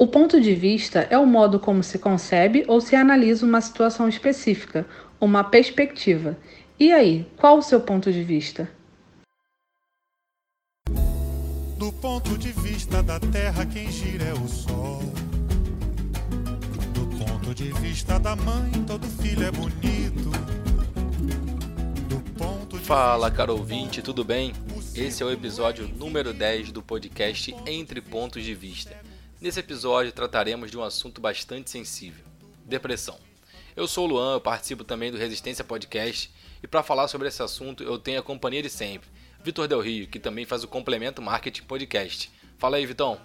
O ponto de vista é o modo como se concebe ou se analisa uma situação específica, uma perspectiva. E aí, qual o seu ponto de vista? Do ponto de vista da Terra, quem gira é o Sol. Do ponto de vista da mãe, todo filho é bonito. Fala, caro ouvinte, tudo bem? Esse é o episódio número 10 do podcast Entre Pontos de Vista. Nesse episódio trataremos de um assunto bastante sensível: depressão. Eu sou o Luan, eu participo também do Resistência Podcast e para falar sobre esse assunto eu tenho a companhia de sempre, Vitor Del Rio, que também faz o Complemento Marketing Podcast. Fala aí, Vitão.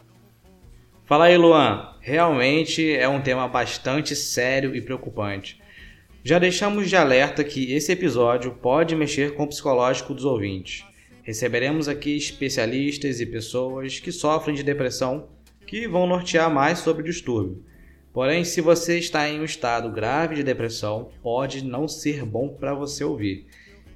Fala aí, Luan. Realmente é um tema bastante sério e preocupante. Já deixamos de alerta que esse episódio pode mexer com o psicológico dos ouvintes. Receberemos aqui especialistas e pessoas que sofrem de depressão que vão nortear mais sobre o distúrbio. Porém, se você está em um estado grave de depressão, pode não ser bom para você ouvir.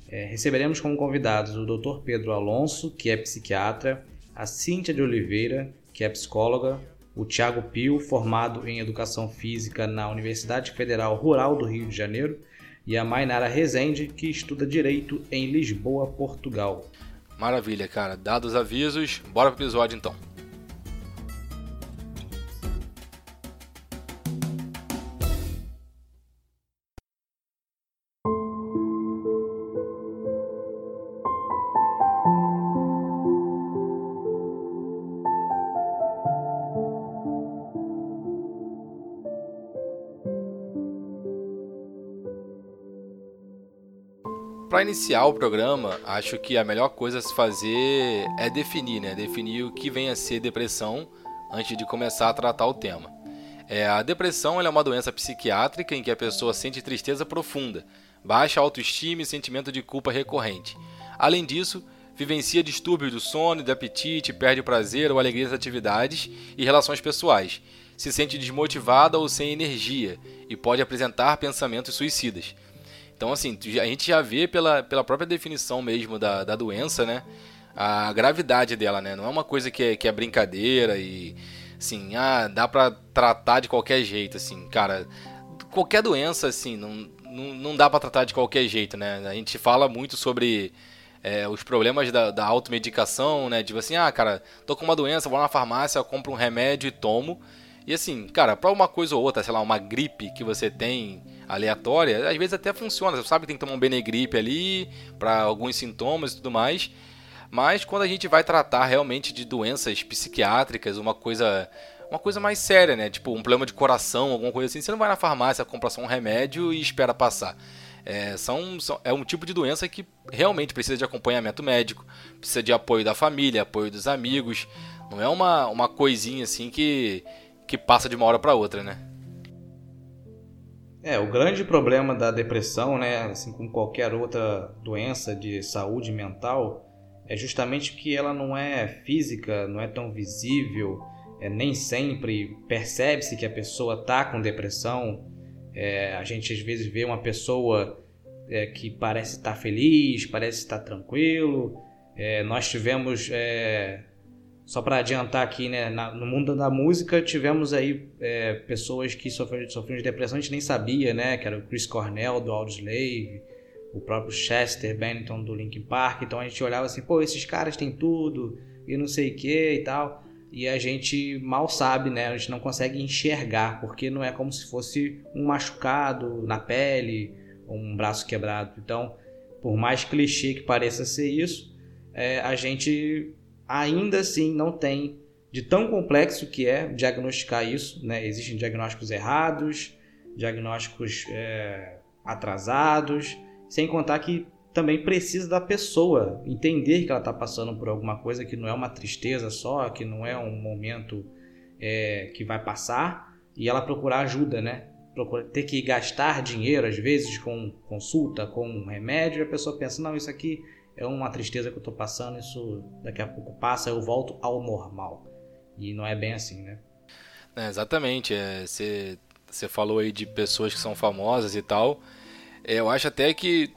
É, receberemos como convidados o Dr. Pedro Alonso, que é psiquiatra, a Cíntia de Oliveira, que é psicóloga, o Tiago Pio, formado em Educação Física na Universidade Federal Rural do Rio de Janeiro, e a Mainara Rezende, que estuda Direito em Lisboa, Portugal. Maravilha, cara. Dados avisos, bora pro episódio então. Para iniciar o programa, acho que a melhor coisa a se fazer é definir, né? Definir o que vem a ser depressão antes de começar a tratar o tema. É, a depressão é uma doença psiquiátrica em que a pessoa sente tristeza profunda, baixa autoestima e sentimento de culpa recorrente. Além disso, vivencia distúrbios do sono do apetite, perde o prazer ou alegria das atividades e relações pessoais, se sente desmotivada ou sem energia e pode apresentar pensamentos suicidas. Então, assim, a gente já vê pela, pela própria definição mesmo da, da doença, né? A gravidade dela, né? Não é uma coisa que é, que é brincadeira e, assim, ah, dá pra tratar de qualquer jeito, assim, cara. Qualquer doença, assim, não, não, não dá pra tratar de qualquer jeito, né? A gente fala muito sobre é, os problemas da, da automedicação, né? Tipo assim, ah, cara, tô com uma doença, vou na farmácia, compro um remédio e tomo. E assim, cara, pra uma coisa ou outra, sei lá, uma gripe que você tem aleatória, às vezes até funciona. Você sabe que tem que tomar um Benegripe ali para alguns sintomas e tudo mais. Mas quando a gente vai tratar realmente de doenças psiquiátricas, uma coisa uma coisa mais séria, né? Tipo um problema de coração, alguma coisa assim, você não vai na farmácia comprar só um remédio e espera passar. É, são, são, é um tipo de doença que realmente precisa de acompanhamento médico, precisa de apoio da família, apoio dos amigos. Não é uma, uma coisinha assim que que passa de uma hora para outra, né? É, o grande problema da depressão, né, assim como qualquer outra doença de saúde mental, é justamente que ela não é física, não é tão visível, é, nem sempre percebe-se que a pessoa está com depressão. É, a gente às vezes vê uma pessoa é, que parece estar tá feliz, parece estar tranquilo. É, nós tivemos é, só para adiantar aqui, né, na, no mundo da música tivemos aí é, pessoas que sofreram, sofreram de depressão, a gente nem sabia, né, que era o Chris Cornell do Audioslave, o próprio Chester Bennington do Linkin Park, então a gente olhava assim, pô, esses caras têm tudo e não sei o que e tal, e a gente mal sabe, né, a gente não consegue enxergar, porque não é como se fosse um machucado na pele, um braço quebrado, então, por mais clichê que pareça ser isso, é, a gente ainda assim não tem de tão complexo que é diagnosticar isso. Né? Existem diagnósticos errados, diagnósticos é, atrasados, sem contar que também precisa da pessoa entender que ela está passando por alguma coisa que não é uma tristeza só, que não é um momento é, que vai passar e ela procurar ajuda, né? Procura, ter que gastar dinheiro às vezes com consulta, com remédio, e a pessoa pensa, não, isso aqui é uma tristeza que eu tô passando, isso daqui a pouco passa, eu volto ao normal. E não é bem assim, né? É, exatamente. Você é, falou aí de pessoas que são famosas e tal. É, eu acho até que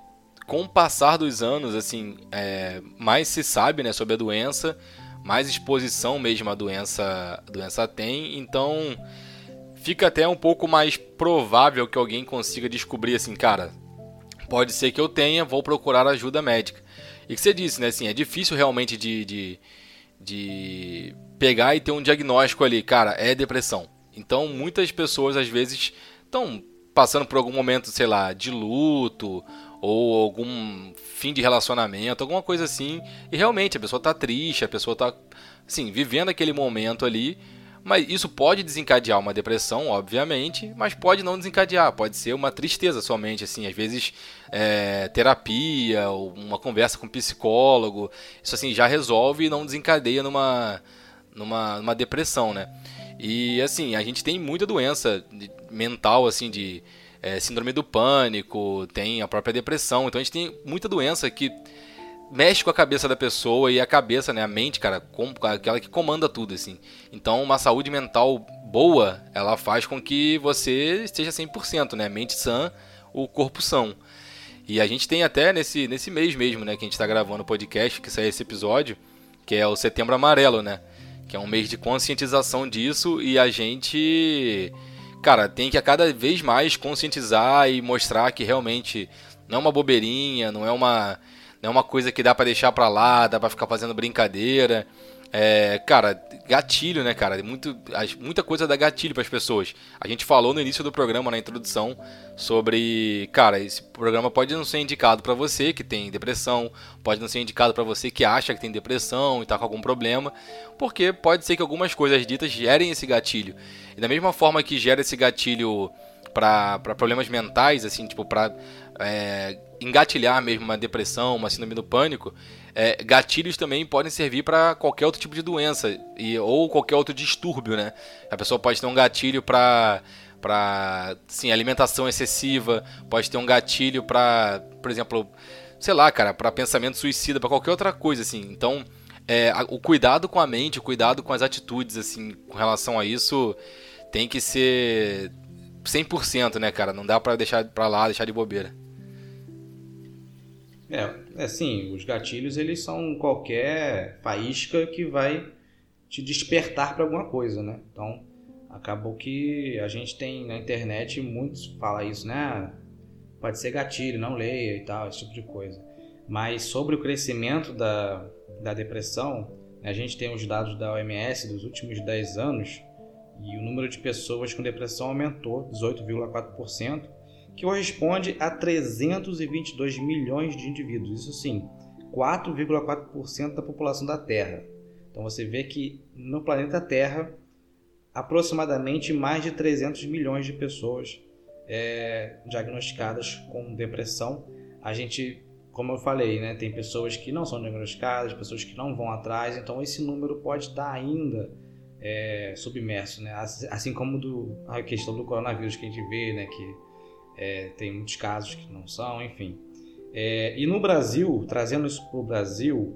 com o passar dos anos, assim, é, mais se sabe né, sobre a doença, mais exposição mesmo a doença, a doença tem. Então fica até um pouco mais provável que alguém consiga descobrir assim, cara, pode ser que eu tenha, vou procurar ajuda médica. E que você disse, né? Assim, é difícil realmente de, de, de pegar e ter um diagnóstico ali, cara, é depressão. Então muitas pessoas às vezes estão passando por algum momento, sei lá, de luto ou algum fim de relacionamento, alguma coisa assim, e realmente a pessoa está triste, a pessoa está assim, vivendo aquele momento ali, mas isso pode desencadear uma depressão, obviamente, mas pode não desencadear, pode ser uma tristeza somente, assim, às vezes é, terapia, ou uma conversa com um psicólogo, isso assim já resolve e não desencadeia numa, numa, numa depressão, né? E assim, a gente tem muita doença mental, assim, de é, síndrome do pânico, tem a própria depressão, então a gente tem muita doença que mexe com a cabeça da pessoa e a cabeça, né, a mente, cara, com, aquela que comanda tudo, assim. Então, uma saúde mental boa, ela faz com que você esteja 100%, né, mente sã, o corpo são. E a gente tem até nesse, nesse mês mesmo, né, que a gente está gravando o podcast, que sai esse episódio, que é o Setembro Amarelo, né, que é um mês de conscientização disso e a gente, cara, tem que a cada vez mais conscientizar e mostrar que realmente não é uma bobeirinha, não é uma não é uma coisa que dá para deixar para lá, dá para ficar fazendo brincadeira. É, cara, gatilho, né, cara? Muito, muita coisa dá gatilho para as pessoas. A gente falou no início do programa, na introdução, sobre, cara, esse programa pode não ser indicado para você que tem depressão, pode não ser indicado para você que acha que tem depressão e tá com algum problema, porque pode ser que algumas coisas ditas gerem esse gatilho. E da mesma forma que gera esse gatilho para problemas mentais, assim, tipo, para é, engatilhar mesmo uma depressão, uma síndrome do pânico, é, gatilhos também podem servir para qualquer outro tipo de doença e, ou qualquer outro distúrbio, né? A pessoa pode ter um gatilho para para sim alimentação excessiva, pode ter um gatilho para, por exemplo, sei lá, cara, para pensamento suicida, para qualquer outra coisa assim. Então, é, o cuidado com a mente, o cuidado com as atitudes assim, com relação a isso, tem que ser 100%, né, cara? Não dá para deixar para lá, deixar de bobeira. É, é sim, os gatilhos eles são qualquer faísca que vai te despertar para alguma coisa, né? Então, acabou que a gente tem na internet muitos fala isso, né? Pode ser gatilho, não leia e tal, esse tipo de coisa. Mas sobre o crescimento da, da depressão, a gente tem os dados da OMS dos últimos 10 anos e o número de pessoas com depressão aumentou 18,4% que corresponde a 322 milhões de indivíduos. Isso sim, 4,4% da população da Terra. Então você vê que no planeta Terra, aproximadamente mais de 300 milhões de pessoas é, diagnosticadas com depressão. A gente, como eu falei, né, tem pessoas que não são diagnosticadas, pessoas que não vão atrás, então esse número pode estar ainda é, submerso, né? assim como do, a questão do coronavírus que a gente vê, né, que é, tem muitos casos que não são, enfim. É, e no Brasil, trazendo isso para o Brasil,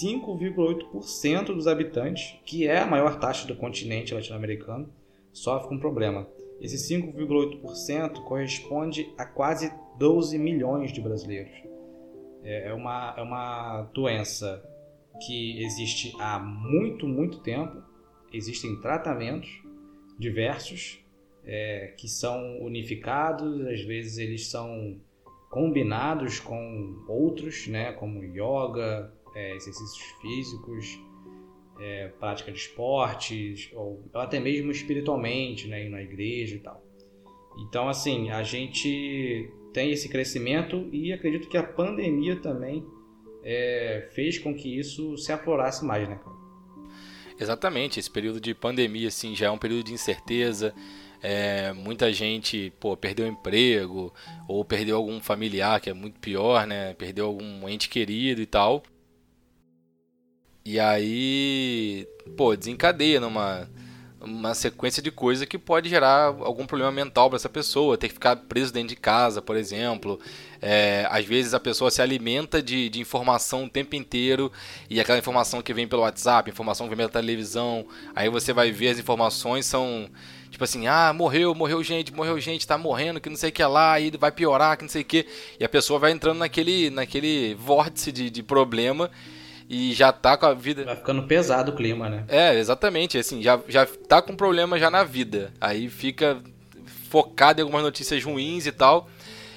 5,8% dos habitantes, que é a maior taxa do continente latino-americano, sofre com problema. Esse 5,8% corresponde a quase 12 milhões de brasileiros. É, é uma, é uma doença que existe há muito, muito tempo. Existem tratamentos diversos é, que são unificados, às vezes eles são combinados com outros, né, como yoga, é, exercícios físicos, é, prática de esportes, ou, ou, até mesmo espiritualmente, né, na igreja e tal. Então, assim, a gente tem esse crescimento e acredito que a pandemia também é, fez com que isso se aflorasse mais, né, cara? Exatamente, esse período de pandemia, assim, já é um período de incerteza, é, muita gente pô, perdeu emprego ou perdeu algum familiar que é muito pior, né? Perdeu algum ente querido e tal. E aí, pô, desencadeia numa uma sequência de coisas que pode gerar algum problema mental para essa pessoa, ter que ficar preso dentro de casa, por exemplo. É, às vezes a pessoa se alimenta de, de informação o tempo inteiro e aquela informação que vem pelo WhatsApp, informação que vem pela televisão, aí você vai ver as informações são Tipo assim, ah, morreu, morreu gente, morreu gente, tá morrendo, que não sei o que lá, aí vai piorar, que não sei o que. E a pessoa vai entrando naquele, naquele vórtice de, de problema e já tá com a vida. Vai ficando pesado o clima, né? É, exatamente. Assim, já, já tá com problema já na vida. Aí fica focado em algumas notícias ruins e tal.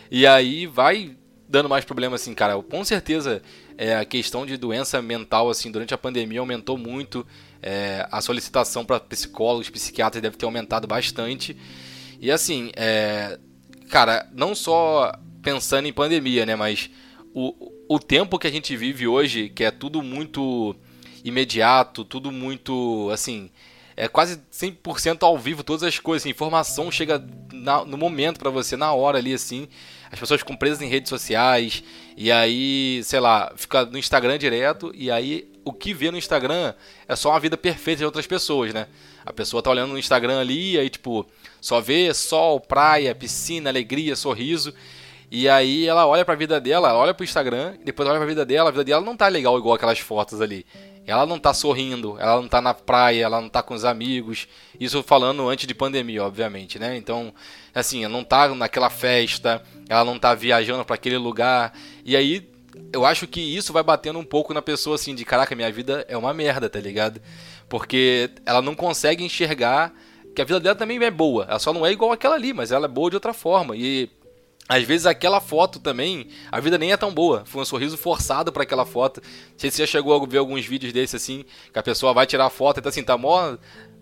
E aí vai dando mais problema, assim, cara. Com certeza é, a questão de doença mental, assim, durante a pandemia aumentou muito. É, a solicitação para psicólogos, psiquiatras deve ter aumentado bastante. E assim, é, cara, não só pensando em pandemia, né, mas o, o tempo que a gente vive hoje, que é tudo muito imediato, tudo muito, assim, é quase 100% ao vivo, todas as coisas, assim, informação chega na, no momento para você, na hora ali, assim, as pessoas ficam presas em redes sociais, e aí, sei lá, fica no Instagram direto, e aí o que vê no Instagram é só uma vida perfeita de outras pessoas, né? A pessoa tá olhando no Instagram ali, aí, tipo, só vê sol, praia, piscina, alegria, sorriso, e aí ela olha pra vida dela, olha pro Instagram, depois olha pra vida dela, a vida dela não tá legal igual aquelas fotos ali. Ela não tá sorrindo, ela não tá na praia, ela não tá com os amigos. Isso falando antes de pandemia, obviamente, né? Então, assim, ela não tá naquela festa, ela não tá viajando para aquele lugar. E aí, eu acho que isso vai batendo um pouco na pessoa, assim, de caraca, minha vida é uma merda, tá ligado? Porque ela não consegue enxergar que a vida dela também é boa. Ela só não é igual aquela ali, mas ela é boa de outra forma. E às vezes aquela foto também, a vida nem é tão boa. Foi um sorriso forçado para aquela foto. Não sei se você já chegou a ver alguns vídeos desses assim, que a pessoa vai tirar a foto e tá assim, tá mó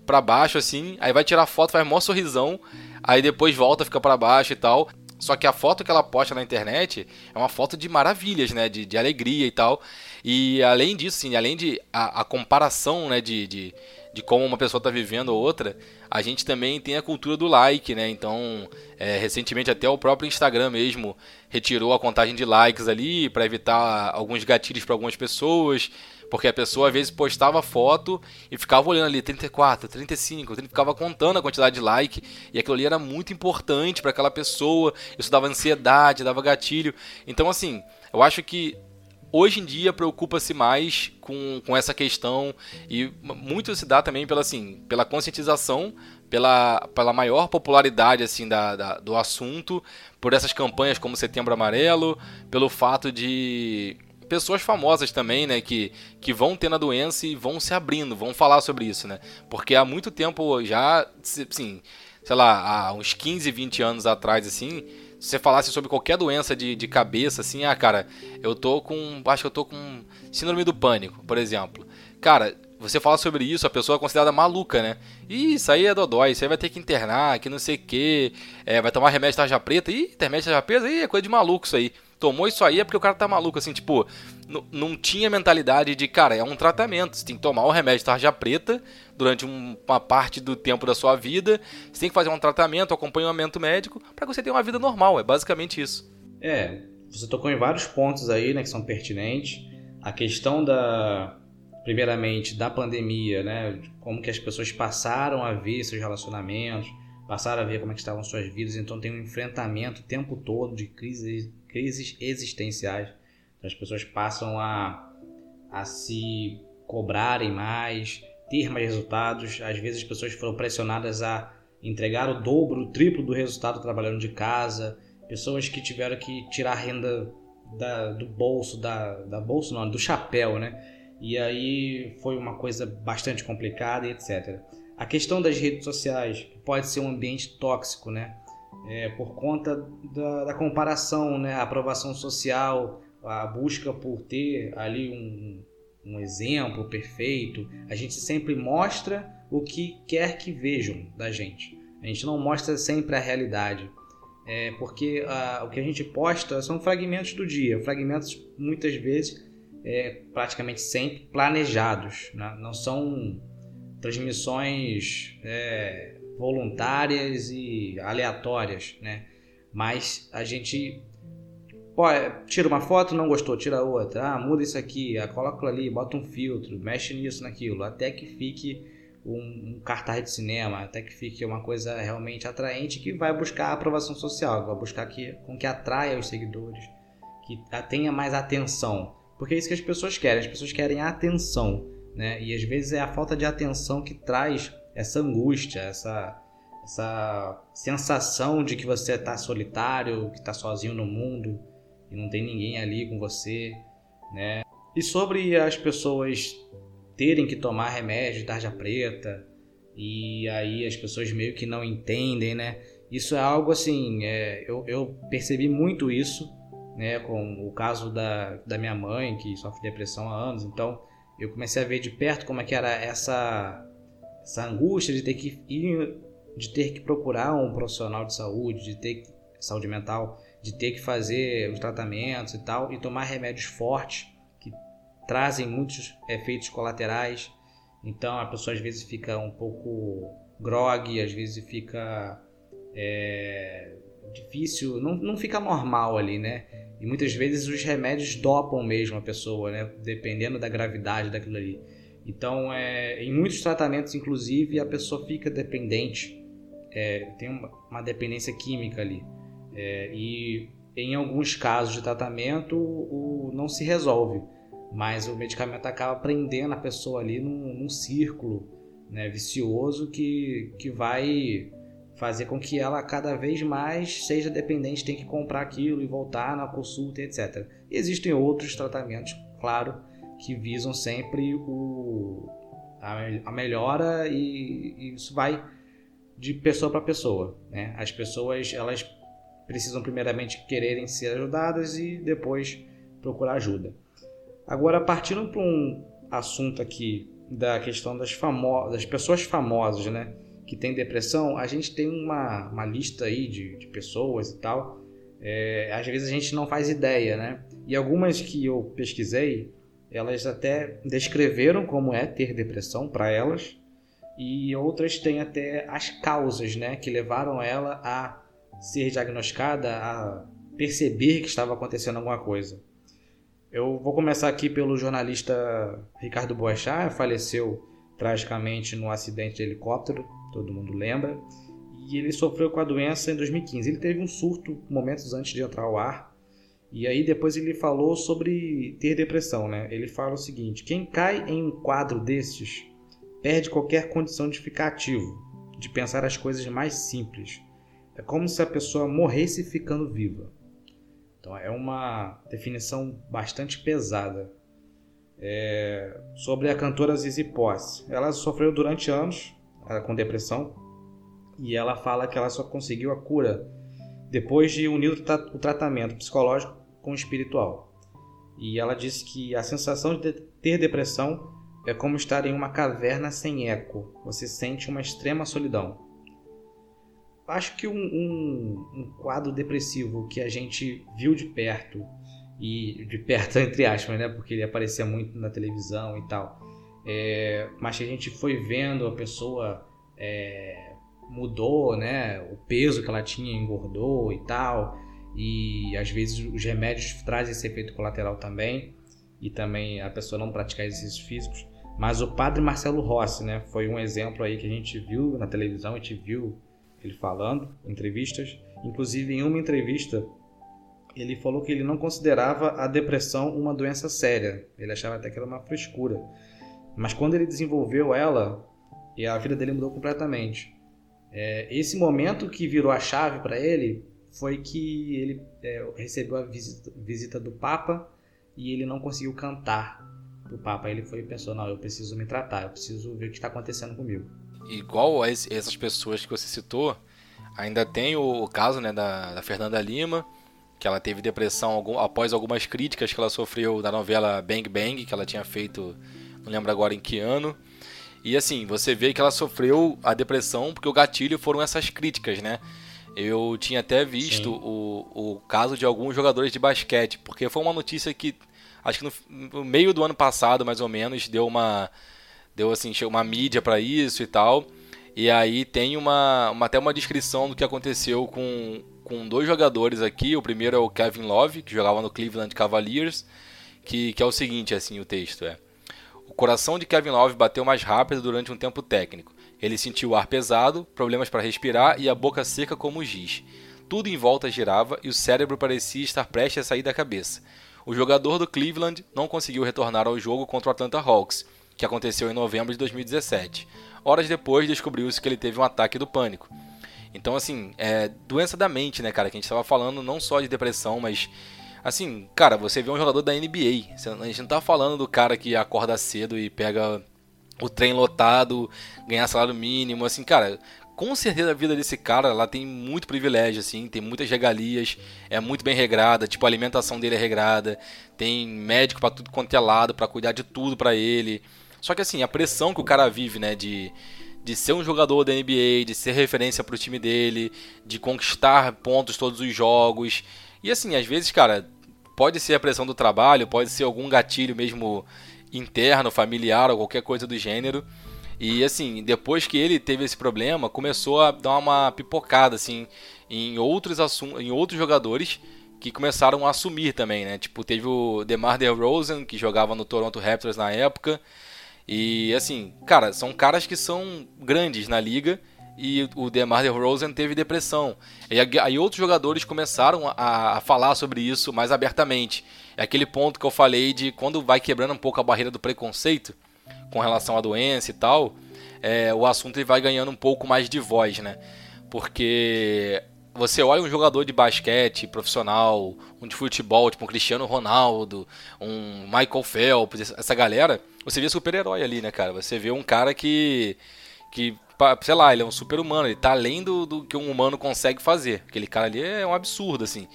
pra baixo assim, aí vai tirar a foto, faz mó sorrisão, aí depois volta, fica para baixo e tal. Só que a foto que ela posta na internet é uma foto de maravilhas, né? De, de alegria e tal. E além disso, sim, além de a, a comparação, né? De, de, de como uma pessoa está vivendo ou outra, a gente também tem a cultura do like, né? Então, é, recentemente até o próprio Instagram mesmo retirou a contagem de likes ali para evitar alguns gatilhos para algumas pessoas, porque a pessoa às vezes postava foto e ficava olhando ali 34, 35, ficava contando a quantidade de like e aquilo ali era muito importante para aquela pessoa, isso dava ansiedade, dava gatilho. Então, assim, eu acho que hoje em dia preocupa-se mais com, com essa questão e muito se dá também pela, assim, pela conscientização, pela, pela maior popularidade assim da, da, do assunto, por essas campanhas como Setembro Amarelo, pelo fato de pessoas famosas também, né, que, que vão tendo a doença e vão se abrindo, vão falar sobre isso, né? Porque há muito tempo já, assim, sei lá, há uns 15, 20 anos atrás, assim, se você falasse sobre qualquer doença de, de cabeça, assim, ah, cara, eu tô com. Acho que eu tô com síndrome do pânico, por exemplo. Cara, você fala sobre isso, a pessoa é considerada maluca, né? Ih, isso aí é dodói, isso aí vai ter que internar, que não sei o que, é, vai tomar remédio tarja preta, ih, remédio tarja preta, ih, é coisa de maluco isso aí tomou isso aí é porque o cara tá maluco, assim, tipo, não tinha mentalidade de, cara, é um tratamento, você tem que tomar o remédio tarja preta durante um, uma parte do tempo da sua vida, você tem que fazer um tratamento, acompanhamento médico, para que você tenha uma vida normal, é basicamente isso. É, você tocou em vários pontos aí, né, que são pertinentes. A questão da, primeiramente, da pandemia, né, como que as pessoas passaram a ver seus relacionamentos, passaram a ver como é que estavam suas vidas, então tem um enfrentamento o tempo todo de crises crises existenciais. Então, as pessoas passam a, a se cobrarem mais, ter mais resultados. Às vezes as pessoas foram pressionadas a entregar o dobro, o triplo do resultado trabalhando de casa. Pessoas que tiveram que tirar renda da, do bolso, da, da bolso não, do chapéu, né? E aí foi uma coisa bastante complicada e etc. A questão das redes sociais pode ser um ambiente tóxico, né? É, por conta da, da, comparação, né? a aprovação social, a busca por ter ali um, um exemplo perfeito. A gente sempre mostra o que quer que vejam da gente. A gente não mostra sempre a realidade. É porque a, o que a gente posta são fragmentos do dia, fragmentos muitas vezes, é, praticamente sempre planejados, né? não são transmissões é, voluntárias e aleatórias, né? Mas a gente é, tira uma foto, não gostou, tira outra, ah, muda isso aqui, ah, coloca ali, bota um filtro, mexe nisso, naquilo, até que fique um, um, cartaz de cinema, até que fique uma coisa realmente atraente que vai buscar a aprovação social, vai buscar que, com que atraia os seguidores, que tenha mais atenção, porque é isso que as pessoas querem, as pessoas querem atenção, né? E às vezes é a falta de atenção que traz essa angústia, essa, essa sensação de que você está solitário, que está sozinho no mundo e não tem ninguém ali com você, né? E sobre as pessoas terem que tomar remédio de tarja preta, e aí as pessoas meio que não entendem, né? Isso é algo assim, é, eu, eu, percebi muito isso, né? Com o caso da, da minha mãe, que sofre depressão há anos, então eu comecei a ver de perto como é que era essa, essa angústia de ter que ir, de ter que procurar um profissional de saúde, de ter saúde mental, de ter que fazer os tratamentos e tal, e tomar remédios fortes que trazem muitos efeitos colaterais. Então a pessoa às vezes fica um pouco grog, às vezes fica é, difícil, não, não fica normal ali, né? E muitas vezes os remédios dopam mesmo a pessoa, né? Dependendo da gravidade daquilo ali. Então, é, em muitos tratamentos, inclusive, a pessoa fica dependente, é, tem uma, uma, dependência química ali. É, e em alguns casos de tratamento, o, não se resolve, mas o medicamento acaba prendendo a pessoa ali num, num círculo né, vicioso que, que vai fazer com que ela cada vez mais seja dependente, tem que comprar aquilo e voltar na consulta, etc. E existem outros tratamentos, claro, que visam sempre o, a, a melhora e, e, isso vai de pessoa para pessoa. Né? As pessoas elas precisam primeiramente quererem ser ajudadas e depois procurar ajuda. Agora, partindo para um assunto aqui da questão das, famo das pessoas famosas, né? que tem depressão, a gente tem uma, uma lista aí de, de pessoas e tal. É, às vezes a gente não faz ideia, né? E algumas que eu pesquisei, elas até descreveram como é ter depressão para elas, e outras têm até as causas, né, que levaram ela a ser diagnosticada, a perceber que estava acontecendo alguma coisa. Eu vou começar aqui pelo jornalista Ricardo Boechat, faleceu tragicamente no acidente de helicóptero todo mundo lembra. E ele sofreu com a doença em 2015. Ele teve um surto momentos antes de entrar ao ar. E aí depois ele falou sobre ter depressão, né? Ele fala o seguinte: quem cai em um quadro desses perde qualquer condição de ficar ativo, de pensar as coisas mais simples. É como se a pessoa morresse ficando viva. Então é uma definição bastante pesada. É... sobre a cantora Zizi Posse. Ela sofreu durante anos com depressão e ela fala que ela só conseguiu a cura depois de unir o, tra o tratamento psicológico com o espiritual. E ela disse que a sensação de ter depressão é como estar em uma caverna sem eco. Você sente uma extrema solidão. Acho que um, um, um quadro depressivo que a gente viu de perto e de perto entre aspas, né, porque ele aparecia muito na televisão e tal é, mas que a gente foi vendo a pessoa é, mudou, né? O peso que ela tinha engordou e tal. E às vezes os remédios trazem esse efeito colateral também. E também a pessoa não praticar exercícios físicos. Mas o padre Marcelo Rossi, né? Foi um exemplo aí que a gente viu na televisão, a gente viu ele falando entrevistas. Inclusive em uma entrevista ele falou que ele não considerava a depressão uma doença séria. Ele achava até que era uma frescura. Mas quando ele desenvolveu ela, a vida dele mudou completamente. É, esse momento que virou a chave para ele foi que ele é, recebeu a visita, visita, do Papa e ele não conseguiu cantar o Papa. Ele foi pensou: não, eu preciso me tratar, eu preciso ver o que está acontecendo comigo. Igual a essas pessoas que você citou, ainda tem o caso né, da, da Fernanda Lima, que ela teve depressão algum, após algumas críticas que ela sofreu da novela Bang Bang, que ela tinha feito não lembro agora em que ano. E assim, você vê que ela sofreu a depressão porque o gatilho foram essas críticas, né? Eu tinha até visto o, o caso de alguns jogadores de basquete, porque foi uma notícia que acho que no, no meio do ano passado, mais ou menos, deu uma deu assim, uma mídia para isso e tal. E aí tem uma, uma, até uma descrição do que aconteceu com, com dois jogadores aqui. O primeiro é o Kevin Love, que jogava no Cleveland Cavaliers, que, que é o seguinte, assim, o texto é: o coração de Kevin Love bateu mais rápido durante um tempo técnico. Ele sentiu o ar pesado, problemas para respirar e a boca seca como giz. Tudo em volta girava e o cérebro parecia estar prestes a sair da cabeça. O jogador do Cleveland não conseguiu retornar ao jogo contra o Atlanta Hawks, que aconteceu em novembro de 2017. Horas depois, descobriu-se que ele teve um ataque do pânico. Então, assim, é doença da mente, né, cara? Que a gente estava falando não só de depressão, mas Assim, cara, você vê um jogador da NBA. A gente não tá falando do cara que acorda cedo e pega o trem lotado, ganhar salário mínimo, assim, cara, com certeza a vida desse cara lá tem muito privilégio, assim, tem muitas regalias, é muito bem regrada, tipo, a alimentação dele é regrada, tem médico para tudo quanto é lado, para cuidar de tudo para ele. Só que assim, a pressão que o cara vive, né, de, de ser um jogador da NBA, de ser referência pro time dele, de conquistar pontos todos os jogos. E assim, às vezes, cara, pode ser a pressão do trabalho, pode ser algum gatilho mesmo interno, familiar ou qualquer coisa do gênero. E assim, depois que ele teve esse problema, começou a dar uma pipocada assim em outros assuntos, em outros jogadores que começaram a assumir também, né? Tipo, teve o DeMar DeRozan que jogava no Toronto Raptors na época. E assim, cara, são caras que são grandes na liga e o DeMar DeRozan teve depressão. E aí outros jogadores começaram a, a, falar sobre isso mais abertamente. É aquele ponto que eu falei de quando vai quebrando um pouco a barreira do preconceito com relação à doença e tal, é, o assunto vai ganhando um pouco mais de voz, né? Porque você olha um jogador de basquete profissional, um de futebol, tipo um Cristiano Ronaldo, um Michael Phelps, essa galera, você vê super-herói ali, né, cara? Você vê um cara que, que sei lá, ele é um super-humano, ele tá além do, do que um humano consegue fazer. Aquele cara ali é um absurdo, assim.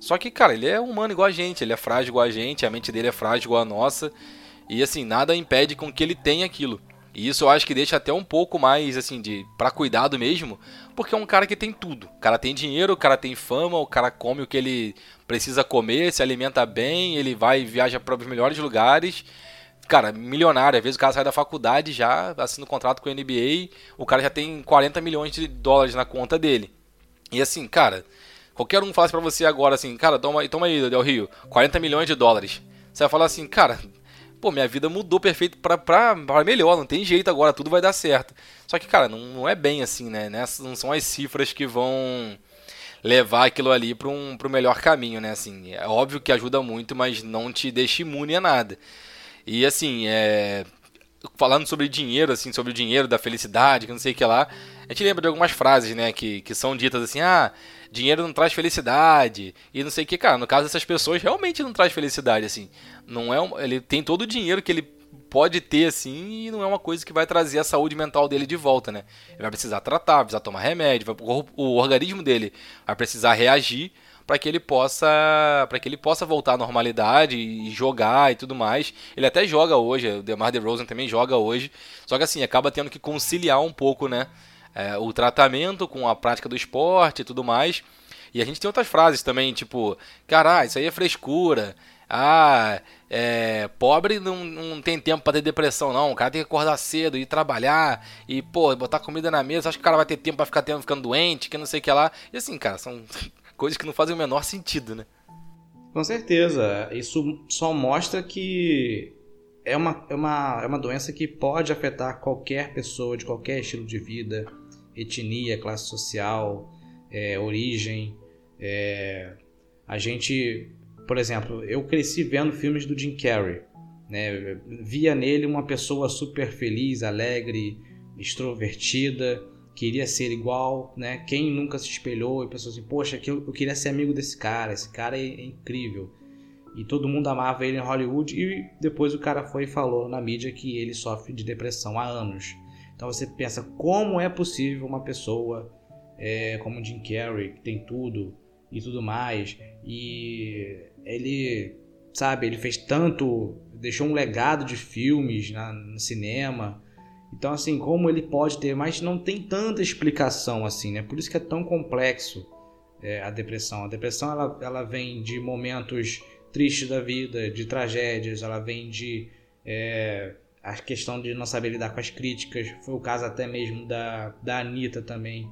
Só que, cara, ele é humano igual a gente, ele é frágil igual a gente, a mente dele é frágil igual a nossa. E assim, nada impede com que ele tenha aquilo. E isso eu acho que deixa até um pouco mais assim de para cuidado mesmo, porque é um cara que tem tudo. O cara tem dinheiro, o cara tem fama, o cara come o que ele precisa comer, se alimenta bem, ele vai e viaja para os melhores lugares. Cara, milionário, às vezes o cara sai da faculdade já, assina um contrato com a NBA, o cara já tem 40 milhões de dólares na conta dele. E assim, cara, qualquer um falasse para você agora assim, cara, toma, toma aí, Del Rio, 40 milhões de dólares. Você vai falar assim, cara, pô, minha vida mudou perfeito pra, pra, pra melhor, não tem jeito agora, tudo vai dar certo. Só que, cara, não, não é bem assim, né? Não são as cifras que vão levar aquilo ali para um pro melhor caminho, né? Assim, é óbvio que ajuda muito, mas não te deixa imune a nada. E assim, é, falando sobre dinheiro, assim, sobre o dinheiro da felicidade, que não sei o que lá, a gente lembra de algumas frases, né, que, que são ditas assim, ah, dinheiro não traz felicidade, e não sei o que, cara, no caso dessas pessoas, realmente não traz felicidade, assim, não é um, ele tem todo o dinheiro que ele pode ter, assim, e não é uma coisa que vai trazer a saúde mental dele de volta, né, ele vai precisar tratar, vai precisar tomar remédio, vai, o, o organismo dele vai precisar reagir para que ele possa para que ele possa voltar à normalidade e jogar e tudo mais. Ele até joga hoje, o DeMar DeRozan também joga hoje. Só que assim, acaba tendo que conciliar um pouco, né, é, o tratamento com a prática do esporte e tudo mais. E a gente tem outras frases também, tipo, cara, isso aí é frescura. Ah, é, pobre não, não tem tempo para ter depressão, não. O cara tem que acordar cedo, ir trabalhar e, pô, botar comida na mesa. Acho que o cara vai ter tempo para ficar tendo, ficando doente, que não sei o que lá. E assim, cara, são coisas que não fazem o menor sentido, né? Com certeza. Isso só mostra que é uma, é uma, é uma doença que pode afetar qualquer pessoa de qualquer estilo de vida, etnia, classe social, é, origem. É, a gente, por exemplo, eu cresci vendo filmes do Jim Carrey. Né? Via nele uma pessoa super feliz, alegre, extrovertida queria ser igual, né? Quem nunca se espelhou e pensou assim, poxa, eu, eu queria ser amigo desse cara, esse cara é, é, incrível. E todo mundo amava ele em Hollywood e depois o cara foi e falou na mídia que ele sofre de depressão há anos. Então você pensa, como é possível uma pessoa é, como Jim Carrey, que tem tudo e tudo mais, e ele, sabe, ele fez tanto, deixou um legado de filmes na, no cinema, então, assim, como ele pode ter, mas não tem tanta explicação assim, né? Por isso que é tão complexo é, a depressão. A depressão ela, ela vem de momentos tristes da vida, de tragédias, ela vem de é, a questão de não saber lidar com as críticas. Foi o caso até mesmo da, da Anitta também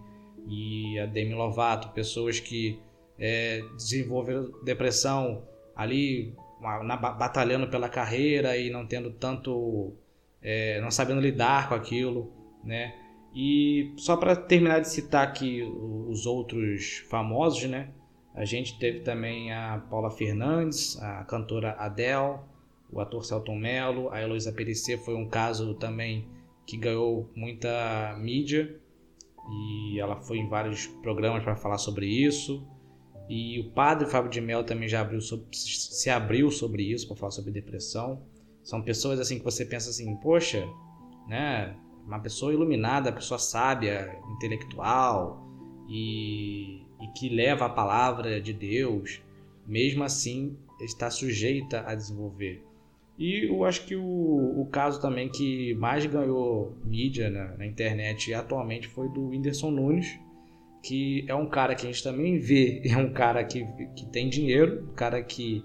e a Demi Lovato, pessoas que é, desenvolveram depressão ali na, batalhando pela carreira e não tendo tanto é, não sabendo lidar com aquilo, né? E só para terminar de citar aqui os outros famosos, né? A gente teve também a Paula Fernandes, a cantora Adele, o ator Celton Mello, a Heloísa Perissé foi um caso também que ganhou muita mídia e ela foi em vários programas para falar sobre isso. E o padre Fábio de Mel também já abriu sobre, se abriu sobre isso para falar sobre depressão. São pessoas assim que você pensa assim, poxa, né? Uma pessoa iluminada, pessoa sábia, intelectual e, e que leva a palavra de Deus, mesmo assim está sujeita a desenvolver. E eu acho que o, o caso também que mais ganhou mídia na, na internet atualmente foi do Whindersson Nunes, que é um cara que a gente também vê, é um cara que, que tem dinheiro, um cara que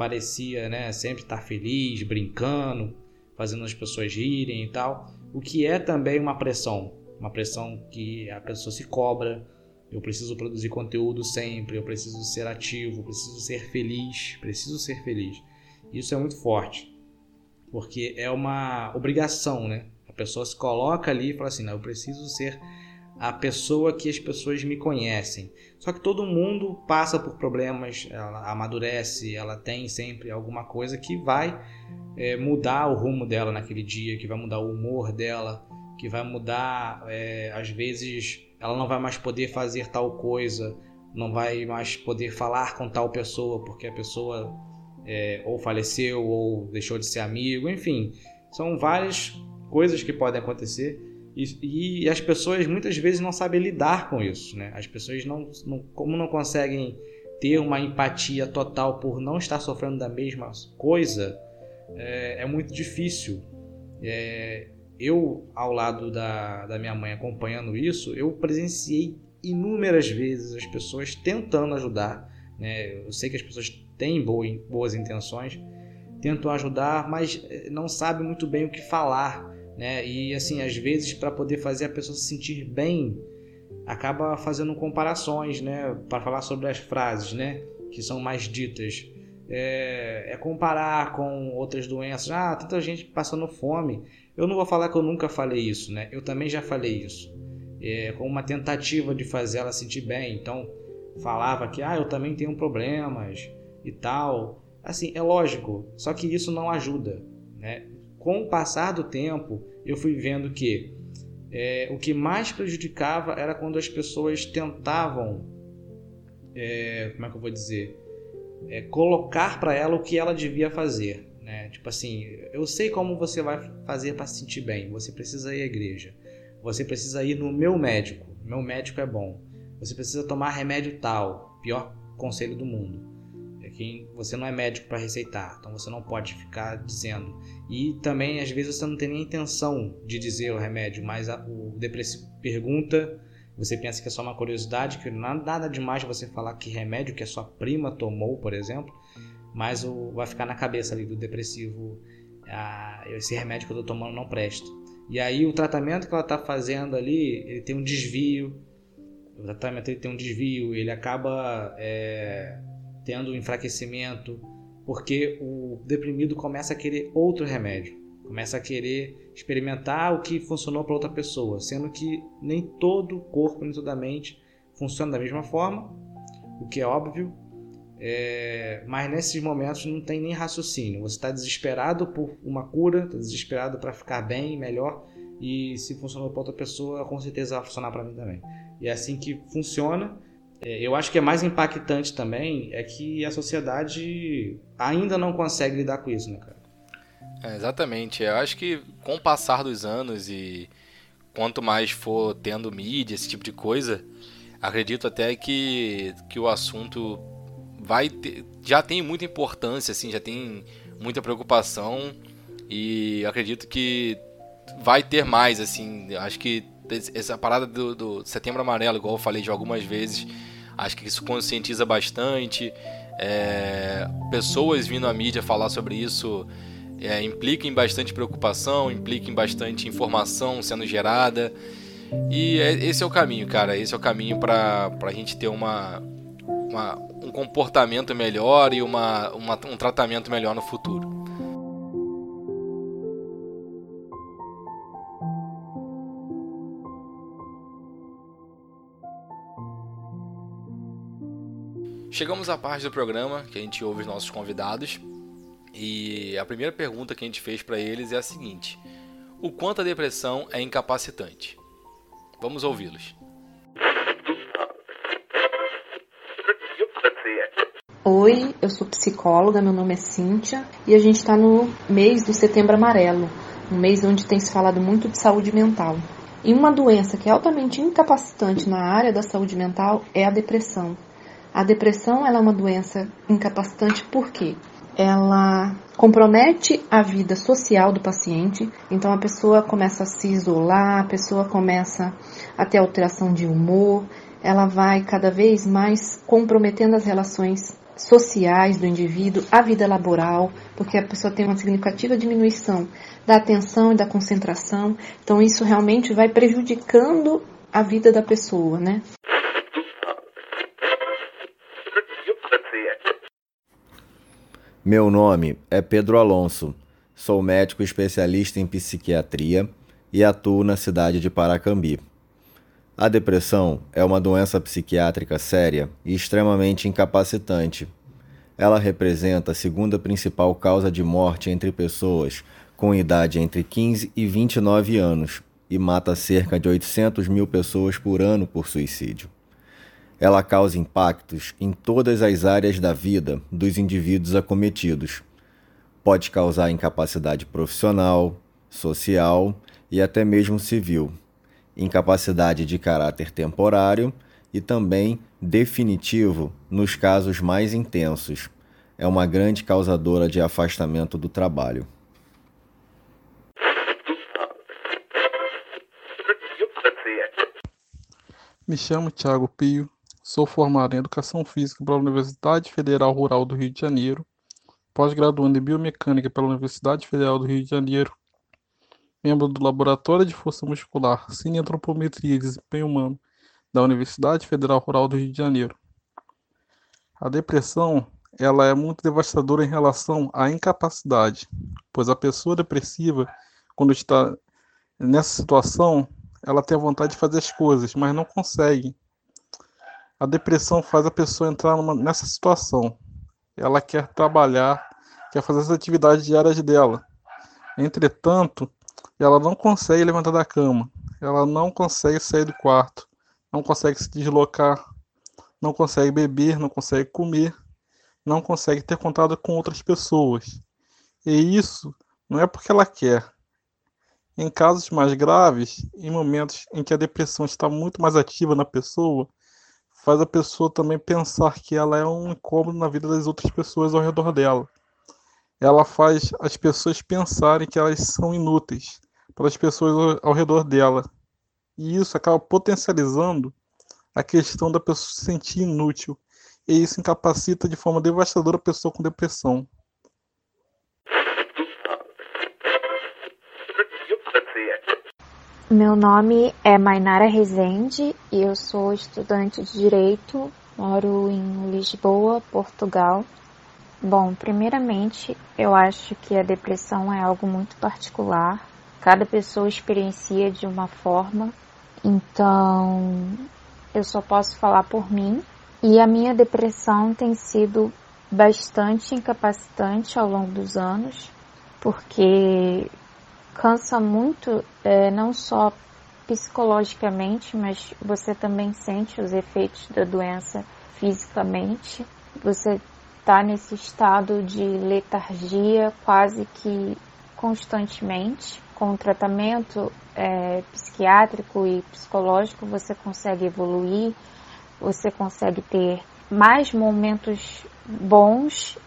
parecia né, sempre estar feliz, brincando, fazendo as pessoas rirem e tal. O que é também uma pressão, uma pressão que a pessoa se cobra. Eu preciso produzir conteúdo sempre, eu preciso ser ativo, preciso ser feliz, preciso ser feliz. Isso é muito forte, porque é uma obrigação, né? A pessoa se coloca ali e fala assim: não, eu preciso ser a pessoa que as pessoas me conhecem. Só que todo mundo passa por problemas, ela amadurece, ela tem sempre alguma coisa que vai é, mudar o rumo dela naquele dia, que vai mudar o humor dela, que vai mudar, é, às vezes, ela não vai mais poder fazer tal coisa, não vai mais poder falar com tal pessoa porque a pessoa é, ou faleceu ou deixou de ser amigo, enfim, são várias coisas que podem acontecer e, e, as pessoas muitas vezes não sabem lidar com isso, né? As pessoas não, não, como não conseguem ter uma empatia total por não estar sofrendo da mesma coisa, é, é muito difícil. É, eu, ao lado da, da minha mãe acompanhando isso, eu presenciei inúmeras vezes as pessoas tentando ajudar. Né? Eu sei que as pessoas têm boas intenções, tentam ajudar, mas é, não sabem muito bem o que falar né? E assim, às vezes para poder fazer a pessoa se sentir bem, acaba fazendo comparações, né, para falar sobre as frases, né, que são mais ditas. É, é, comparar com outras doenças. Ah, tanta gente passando fome. Eu não vou falar que eu nunca falei isso, né? Eu também já falei isso. É, com uma tentativa de fazer ela sentir bem. Então, falava que, ah, eu também tenho problemas e tal. Assim, é lógico, só que isso não ajuda, né? Com o passar do tempo, eu fui vendo que é, o que mais prejudicava era quando as pessoas tentavam, é, como é que eu vou dizer, é, colocar para ela o que ela devia fazer. Né? Tipo assim, eu sei como você vai fazer para se sentir bem. Você precisa ir à igreja. Você precisa ir no meu médico. Meu médico é bom. Você precisa tomar remédio tal. Pior conselho do mundo quem você não é médico para receitar, então você não pode ficar dizendo. E também às vezes você não tem nem intenção de dizer o remédio, mas a, o depressivo pergunta, você pensa que é só uma curiosidade, que nada, demais você falar que remédio que a sua prima tomou, por exemplo, mas o, vai ficar na cabeça ali do depressivo, ah, esse remédio que eu estou tomando não presta. E aí o tratamento que ela está fazendo ali, ele tem um desvio, o tratamento ele tem um desvio, ele acaba é, tendo um enfraquecimento, porque o deprimido começa a querer outro remédio, começa a querer experimentar o que funcionou para outra pessoa, sendo que nem todo o corpo, nem toda a mente funciona da mesma forma, o que é óbvio, é... mas nesses momentos não tem nem raciocínio. Você está desesperado por uma cura, está desesperado para ficar bem, melhor, e se funcionou para outra pessoa, com certeza vai funcionar para mim também. E é assim que funciona eu acho que é mais impactante também é que a sociedade ainda não consegue lidar com isso, né, cara? É, exatamente. Eu acho que com o passar dos anos e quanto mais for tendo mídia, esse tipo de coisa, acredito até que, que o assunto vai ter, já tem muita importância, assim, já tem muita preocupação e acredito que vai ter mais, assim. Acho que essa parada do, do Setembro Amarelo, igual eu falei de algumas vezes, Acho que isso conscientiza bastante. É, pessoas vindo à mídia falar sobre isso é, implica em bastante preocupação, implica em bastante informação sendo gerada. E é, esse é o caminho, cara. Esse é o caminho para a gente ter uma, uma, um comportamento melhor e uma, uma, um tratamento melhor no futuro. Chegamos à parte do programa que a gente ouve os nossos convidados e a primeira pergunta que a gente fez para eles é a seguinte: O quanto a depressão é incapacitante? Vamos ouvi-los. Oi, eu sou psicóloga, meu nome é Cíntia e a gente está no mês do Setembro Amarelo, um mês onde tem se falado muito de saúde mental. E uma doença que é altamente incapacitante na área da saúde mental é a depressão. A depressão é uma doença incapacitante por quê? Ela compromete a vida social do paciente, então a pessoa começa a se isolar, a pessoa começa a ter alteração de humor, ela vai cada vez mais comprometendo as relações sociais do indivíduo, a vida laboral, porque a pessoa tem uma significativa diminuição da atenção e da concentração. Então isso realmente vai prejudicando a vida da pessoa, né? Meu nome é Pedro Alonso. Sou médico especialista em psiquiatria e atuo na cidade de Paracambi. A depressão é uma doença psiquiátrica séria e extremamente incapacitante. Ela representa a segunda principal causa de morte entre pessoas com idade entre 15 e 29 anos e mata cerca de 800 mil pessoas por ano por suicídio. Ela causa impactos em todas as áreas da vida dos indivíduos acometidos. Pode causar incapacidade profissional, social e até mesmo civil incapacidade de caráter temporário e também definitivo nos casos mais intensos. É uma grande causadora de afastamento do trabalho. Me chamo Thiago Pio, sou formado em Educação Física pela Universidade Federal Rural do Rio de Janeiro, pós-graduando em Biomecânica pela Universidade Federal do Rio de Janeiro membro do Laboratório de Força Muscular, Cineantropometria e Desempenho Humano da Universidade Federal Rural do Rio de Janeiro. A depressão ela é muito devastadora em relação à incapacidade, pois a pessoa depressiva, quando está nessa situação, ela tem a vontade de fazer as coisas, mas não consegue. A depressão faz a pessoa entrar numa, nessa situação. Ela quer trabalhar, quer fazer as atividades diárias dela. Entretanto, ela não consegue levantar da cama, ela não consegue sair do quarto, não consegue se deslocar, não consegue beber, não consegue comer, não consegue ter contato com outras pessoas. E isso não é porque ela quer. Em casos mais graves, em momentos em que a depressão está muito mais ativa na pessoa, faz a pessoa também pensar que ela é um incômodo na vida das outras pessoas ao redor dela. Ela faz as pessoas pensarem que elas são inúteis, pelas pessoas ao redor dela. E isso acaba potencializando a questão da pessoa se sentir inútil. E isso incapacita de forma devastadora a pessoa com depressão. Meu nome é Mainara Rezende e eu sou estudante de Direito, moro em Lisboa, Portugal. Bom, primeiramente, eu acho que a depressão é algo muito particular Cada pessoa experiencia de uma forma, então eu só posso falar por mim. E a minha depressão tem sido bastante incapacitante ao longo dos anos, porque cansa muito, é, não só psicologicamente, mas você também sente os efeitos da doença fisicamente. Você está nesse estado de letargia quase que constantemente com o tratamento é, psiquiátrico e psicológico, você consegue evoluir, você consegue ter mais momentos bons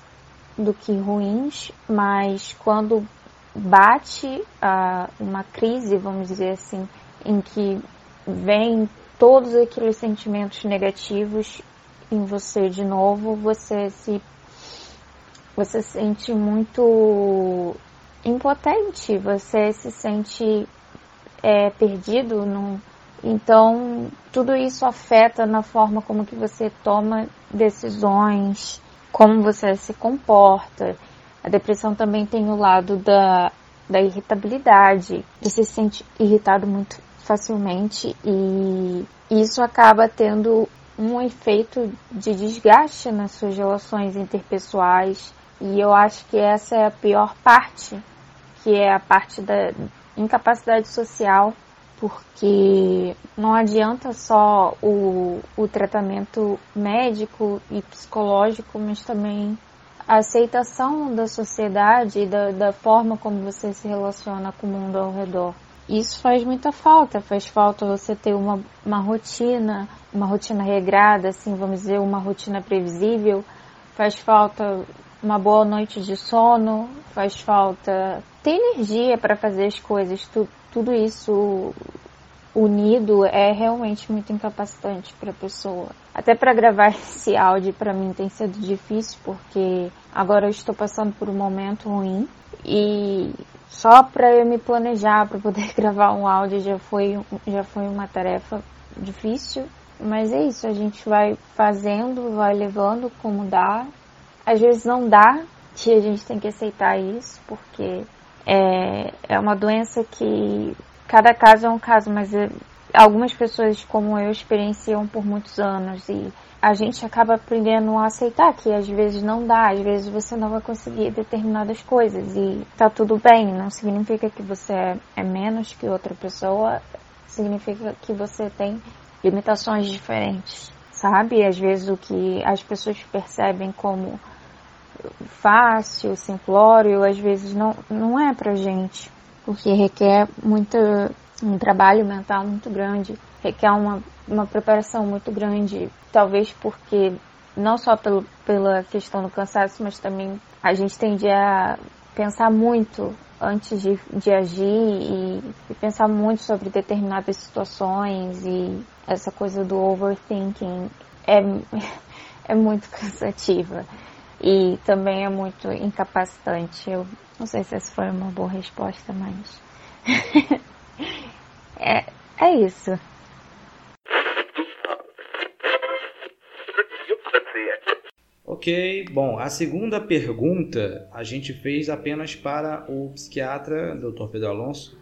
do que ruins, mas quando bate uh, uma crise, vamos dizer assim, em que vem todos aqueles sentimentos negativos em você de novo, você se você sente muito impotente, você se sente é, perdido. Então, tudo isso afeta na forma como que você toma decisões, como você se comporta. A depressão também tem o lado da, da irritabilidade. Você se sente irritado muito facilmente e isso acaba tendo um efeito de desgaste nas suas relações interpessoais. E eu acho que essa é a pior parte que é a parte da incapacidade social, porque não adianta só o, o tratamento médico e psicológico, mas também a aceitação da sociedade, da, da forma como você se relaciona com o mundo ao redor. Isso faz muita falta, faz falta você ter uma, uma rotina, uma rotina regrada, assim, vamos dizer, uma rotina previsível, faz falta uma boa noite de sono, faz falta ter energia para fazer as coisas, tu, tudo isso unido é realmente muito incapacitante para a pessoa. Até para gravar esse áudio para mim tem sido difícil porque agora eu estou passando por um momento ruim e só para eu me planejar para poder gravar um áudio já foi já foi uma tarefa difícil, mas é isso, a gente vai fazendo, vai levando como dá. Às vezes não dá, e a gente tem que aceitar isso, porque é, é uma doença que cada caso é um caso, mas é, algumas pessoas como eu experienciam por muitos anos e a gente acaba aprendendo a aceitar que às vezes não dá, às vezes você não vai conseguir determinadas coisas e tá tudo bem, não significa que você é, é menos que outra pessoa, significa que você tem limitações diferentes, sabe? Às vezes o que as pessoas percebem como fácil, simplório, às vezes não, não é pra gente, porque requer muito, um trabalho mental muito grande, requer uma, uma preparação muito grande, talvez porque não só pelo, pela questão do cansaço, mas também a gente tende a pensar muito antes de, de agir e, e, pensar muito sobre determinadas situações e essa coisa do overthinking é, é muito cansativa e também é muito incapacitante. Eu não sei se essa foi uma boa resposta, mas é, é isso. Ok, bom, a segunda pergunta a gente fez apenas para o psiquiatra Dr. Pedro Alonso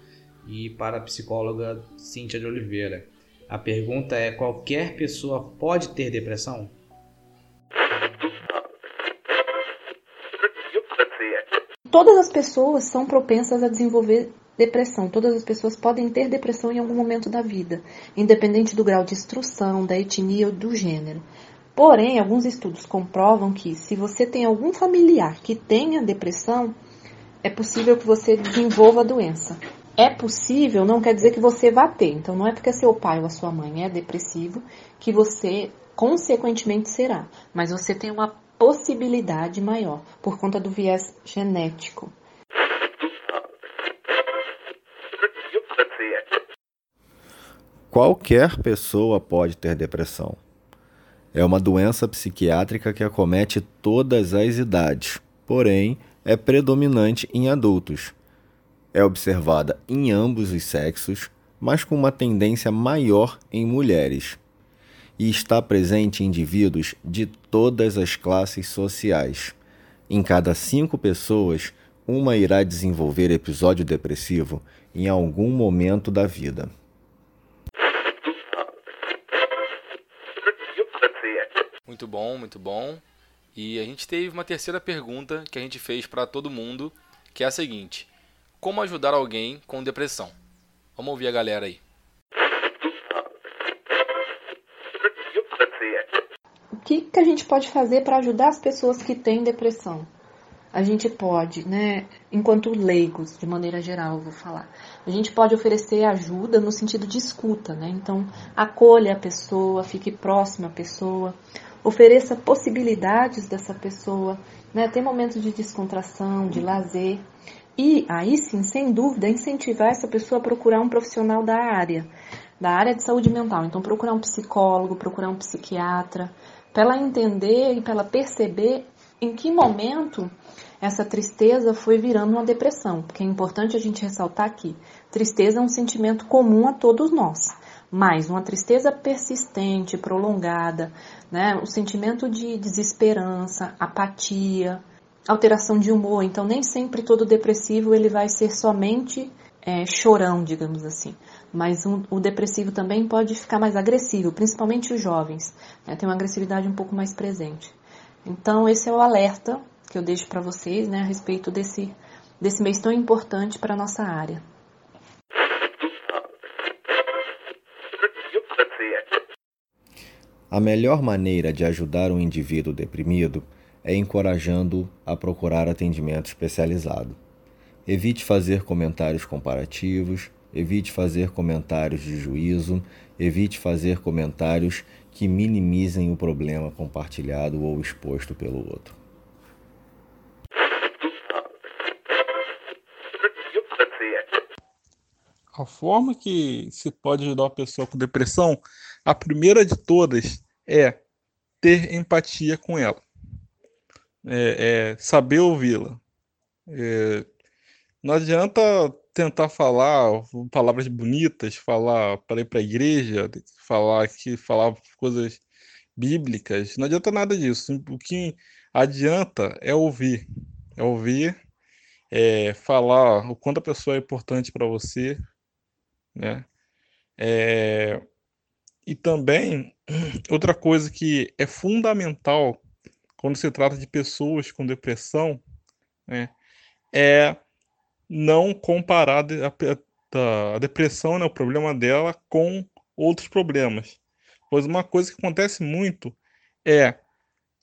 e para a psicóloga Cíntia de Oliveira. A pergunta é: qualquer pessoa pode ter depressão? Todas as pessoas são propensas a desenvolver depressão. Todas as pessoas podem ter depressão em algum momento da vida, independente do grau de instrução, da etnia ou do gênero. Porém, alguns estudos comprovam que se você tem algum familiar que tenha depressão, é possível que você desenvolva a doença. É possível não quer dizer que você vá ter. Então, não é porque seu pai ou a sua mãe é depressivo que você, consequentemente, será. Mas você tem uma possibilidade maior por conta do viés genético. Qualquer pessoa pode ter depressão. É uma doença psiquiátrica que acomete todas as idades, porém é predominante em adultos. É observada em ambos os sexos, mas com uma tendência maior em mulheres e está presente em indivíduos de todas as classes sociais. Em cada cinco pessoas, uma irá desenvolver episódio depressivo em algum momento da vida. Muito bom, muito bom. E a gente teve uma terceira pergunta que a gente fez para todo mundo, que é a seguinte: Como ajudar alguém com depressão? Vamos ouvir a galera aí. Que, que a gente pode fazer para ajudar as pessoas que têm depressão? A gente pode, né, enquanto leigos, de maneira geral, eu vou falar, a gente pode oferecer ajuda no sentido de escuta, né? Então, acolha a pessoa, fique próxima à pessoa, ofereça possibilidades dessa pessoa, né? Ter momentos de descontração, de lazer. E aí sim, sem dúvida, incentivar essa pessoa a procurar um profissional da área, da área de saúde mental. Então, procurar um psicólogo, procurar um psiquiatra, para ela entender e para ela perceber em que momento essa tristeza foi virando uma depressão, porque é importante a gente ressaltar aqui, tristeza é um sentimento comum a todos nós, mas uma tristeza persistente, prolongada, né, o sentimento de desesperança, apatia, alteração de humor, então nem sempre todo depressivo ele vai ser somente é, chorão, digamos assim mas um, o depressivo também pode ficar mais agressivo, principalmente os jovens, né, tem uma agressividade um pouco mais presente. Então, esse é o alerta que eu deixo para vocês né, a respeito desse, desse mês tão importante para a nossa área. A melhor maneira de ajudar um indivíduo deprimido é encorajando-o a procurar atendimento especializado. Evite fazer comentários comparativos, evite fazer comentários de juízo, evite fazer comentários que minimizem o problema compartilhado ou exposto pelo outro. A forma que se pode ajudar uma pessoa com depressão, a primeira de todas é ter empatia com ela, é, é saber ouvi-la. É, não adianta tentar falar palavras bonitas, falar para ir para a igreja, falar que falar coisas bíblicas, não adianta nada disso. O que adianta é ouvir, é ouvir, é falar o quanto a pessoa é importante para você, né? É, e também outra coisa que é fundamental quando se trata de pessoas com depressão, né, é não comparar a, a depressão, né, o problema dela, com outros problemas. Pois uma coisa que acontece muito é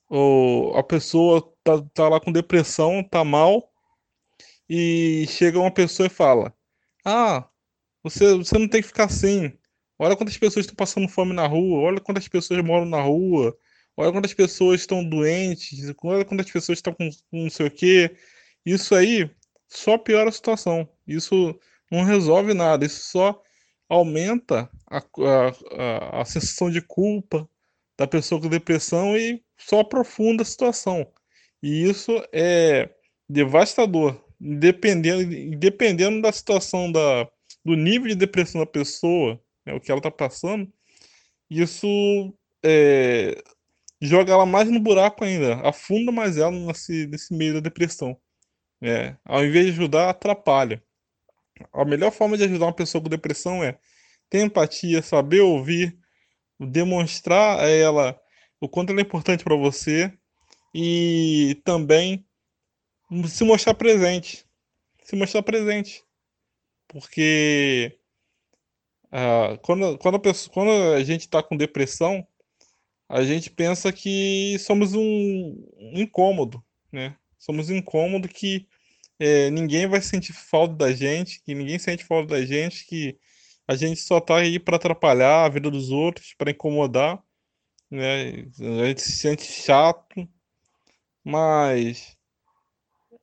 o, a pessoa tá, tá lá com depressão, tá mal, e chega uma pessoa e fala: Ah, você, você não tem que ficar assim. Olha quantas pessoas estão passando fome na rua, olha quantas pessoas moram na rua, olha quantas pessoas estão doentes, olha quantas pessoas estão com, com não sei o quê. Isso aí só piora a situação. Isso não resolve nada, isso só aumenta a, a, a, a sensação de culpa da pessoa com depressão e só aprofunda a situação. E isso é devastador, dependendo, dependendo da situação da, do nível de depressão da pessoa, né, o que ela está passando, isso é, joga ela mais no buraco ainda, afunda mais ela nesse, nesse meio da depressão. É, ao invés de ajudar, atrapalha. A melhor forma de ajudar uma pessoa com depressão é ter empatia, saber ouvir, demonstrar a ela o quanto ela é importante para você e também se mostrar presente. Se mostrar presente. Porque uh, quando, quando, a pessoa, quando a gente está com depressão, a gente pensa que somos um, um incômodo, né? Somos incômodos que é, ninguém vai sentir falta da gente, que ninguém sente falta da gente, que a gente só tá aí para atrapalhar a vida dos outros, para incomodar, né? A gente se sente chato, mas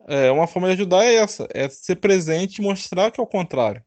é, uma forma de ajudar é essa, é ser presente e mostrar que é o contrário.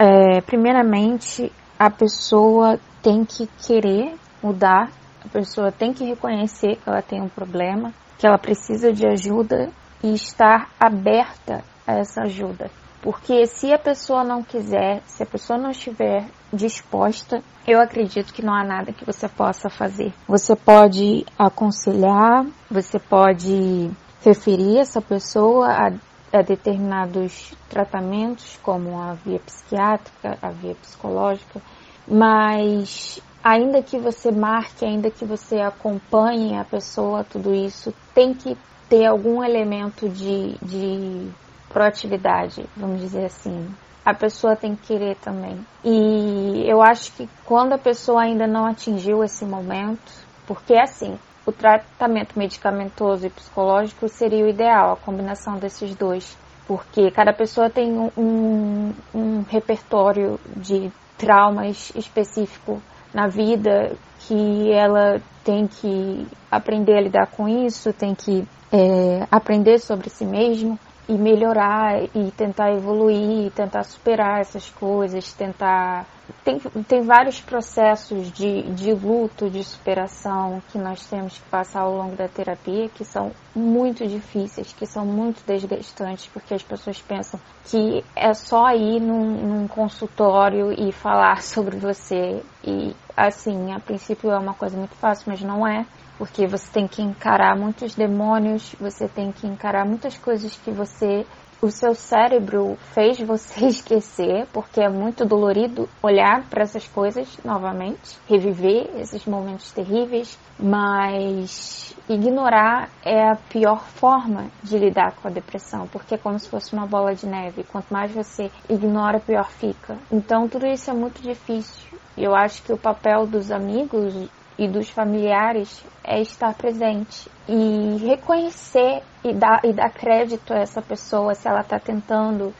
É, primeiramente, a pessoa tem que querer mudar, a pessoa tem que reconhecer que ela tem um problema, que ela precisa de ajuda e estar aberta a essa ajuda. Porque se a pessoa não quiser, se a pessoa não estiver disposta, eu acredito que não há nada que você possa fazer. Você pode aconselhar, você pode referir essa pessoa a, a determinados tratamentos, como a via psiquiátrica, a via psicológica, mas ainda que você marque, ainda que você acompanhe a pessoa, tudo isso tem que ter algum elemento de, de proatividade, vamos dizer assim. A pessoa tem que querer também. E eu acho que quando a pessoa ainda não atingiu esse momento, porque é assim, o tratamento medicamentoso e psicológico seria o ideal, a combinação desses dois. Porque cada pessoa tem um, um, um repertório de traumas específico na vida que ela tem que aprender a lidar com isso, tem que é, aprender sobre si mesmo e melhorar e tentar evoluir, tentar superar essas coisas, tentar. Tem, tem vários processos de, de luto, de superação que nós temos que passar ao longo da terapia que são muito difíceis, que são muito desgastantes, porque as pessoas pensam que é só ir num, num consultório e falar sobre você. E assim, a princípio é uma coisa muito fácil, mas não é porque você tem que encarar muitos demônios, você tem que encarar muitas coisas que você o seu cérebro fez você esquecer, porque é muito dolorido olhar para essas coisas novamente, reviver esses momentos terríveis, mas ignorar é a pior forma de lidar com a depressão, porque é como se fosse uma bola de neve. Quanto mais você ignora, pior fica. Então tudo isso é muito difícil. Eu acho que o papel dos amigos e dos familiares é estar presente e reconhecer e dar, e dar crédito a essa pessoa se ela está tentando,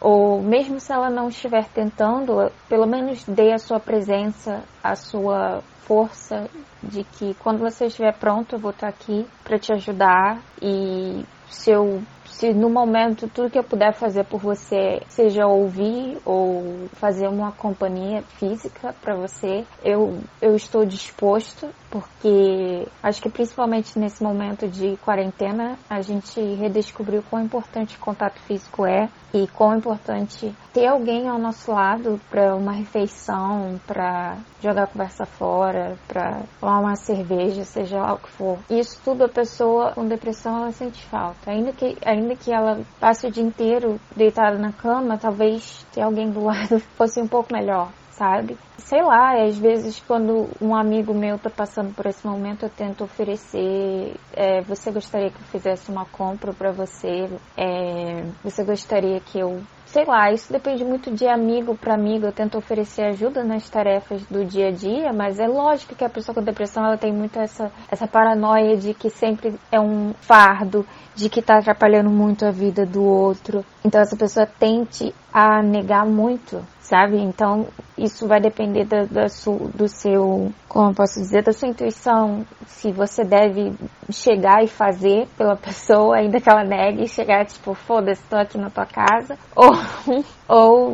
ou mesmo se ela não estiver tentando, pelo menos dê a sua presença, a sua força de que quando você estiver pronto eu vou estar aqui para te ajudar. E se eu se no momento tudo que eu puder fazer por você seja ouvir ou fazer uma companhia física para você, eu, eu estou disposto, porque acho que principalmente nesse momento de quarentena a gente redescobriu quão importante o contato físico é e quão importante ter alguém ao nosso lado para uma refeição, para jogar conversa fora, para tomar uma cerveja, seja lá o que for. Isso tudo a pessoa com depressão ela sente falta. Ainda que, ainda que ela passe o dia inteiro deitada na cama, talvez ter alguém do lado fosse um pouco melhor sabe? Sei lá, às vezes quando um amigo meu tá passando por esse momento, eu tento oferecer. É, você gostaria que eu fizesse uma compra para você? É, você gostaria que eu sei lá, isso depende muito de amigo para amigo. Eu tento oferecer ajuda nas tarefas do dia a dia, mas é lógico que a pessoa com depressão ela tem muito essa, essa paranoia de que sempre é um fardo, de que tá atrapalhando muito a vida do outro. Então essa pessoa tente a negar muito sabe? Então, isso vai depender da, da su, do seu, como eu posso dizer, da sua intuição, se você deve chegar e fazer pela pessoa, ainda que ela negue, chegar tipo, foda-se, tô aqui na tua casa, ou, ou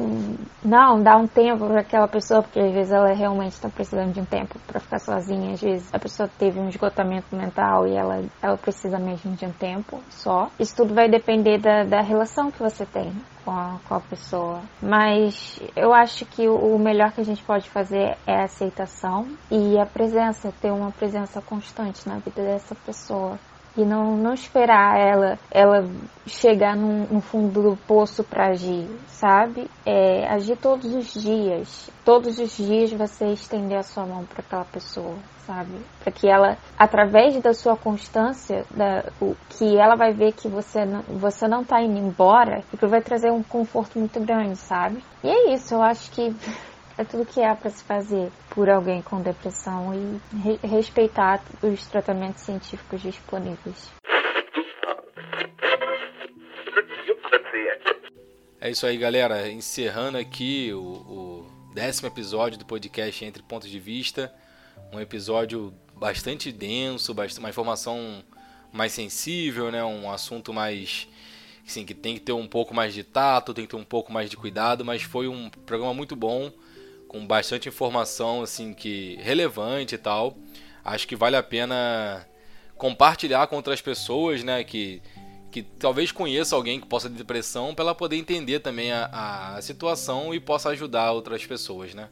não, dar um tempo para aquela pessoa, porque às vezes ela realmente está precisando de um tempo para ficar sozinha, às vezes a pessoa teve um esgotamento mental e ela, ela precisa mesmo de um tempo só. Isso tudo vai depender da, da relação que você tem com a, com a pessoa. Mas eu acho que o melhor que a gente pode fazer é a aceitação e a presença, ter uma presença constante na vida dessa pessoa e não, não esperar ela ela chegar no, no fundo do poço para agir, sabe? É, agir todos os dias. Todos os dias você estender a sua mão para aquela pessoa, sabe? Para que ela, através da sua constância, da, o, que ela vai ver que você não, você não tá indo embora e que vai trazer um conforto muito grande, sabe? E é isso, eu acho que é tudo que há para se fazer por alguém com depressão e re respeitar os tratamentos científicos disponíveis. É isso aí, galera. Encerrando aqui o, o décimo episódio do podcast Entre Pontos de Vista. Um episódio bastante denso, uma informação mais sensível, né? um assunto mais. Assim, que tem que ter um pouco mais de tato, tem que ter um pouco mais de cuidado, mas foi um programa muito bom com bastante informação assim que relevante e tal. Acho que vale a pena compartilhar com outras pessoas, né, que que talvez conheça alguém que possa ter depressão para ela poder entender também a, a situação e possa ajudar outras pessoas, né?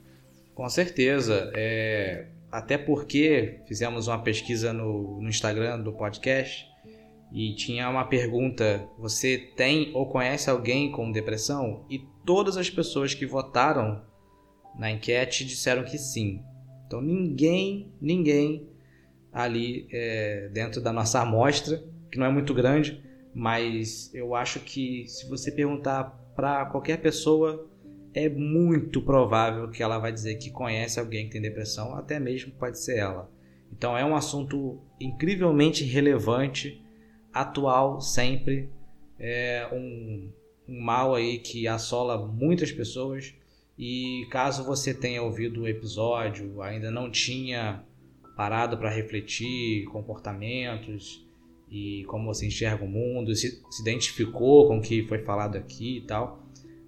Com certeza. É, até porque fizemos uma pesquisa no, no Instagram do podcast e tinha uma pergunta: você tem ou conhece alguém com depressão? E todas as pessoas que votaram na enquete disseram que sim. Então ninguém, ninguém ali é, dentro da nossa amostra, que não é muito grande, mas eu acho que se você perguntar para qualquer pessoa, é muito provável que ela vai dizer que conhece alguém que tem depressão, até mesmo pode ser ela. Então é um assunto incrivelmente relevante, atual sempre, é um, um mal aí que assola muitas pessoas e caso você tenha ouvido o episódio, ainda não tinha parado para refletir comportamentos e como você enxerga o mundo, se, se identificou com o que foi falado aqui e tal,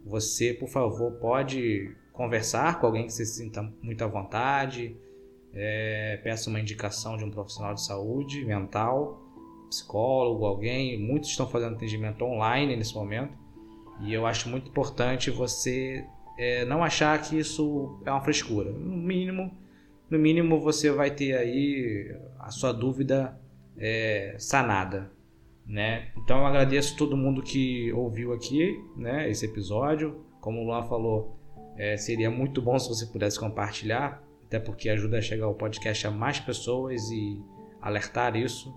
você, por favor, pode conversar com alguém que você se sinta muito à vontade, é, peça uma indicação de um profissional de saúde mental, psicólogo, alguém. Muitos estão fazendo atendimento online nesse momento e eu acho muito importante você é, não achar que isso é uma frescura. No mínimo, no mínimo você vai ter aí a sua dúvida é, sanada. Né? Então eu agradeço todo mundo que ouviu aqui né, esse episódio. Como o Luan falou, é, seria muito bom se você pudesse compartilhar, até porque ajuda a chegar o podcast a mais pessoas e alertar isso.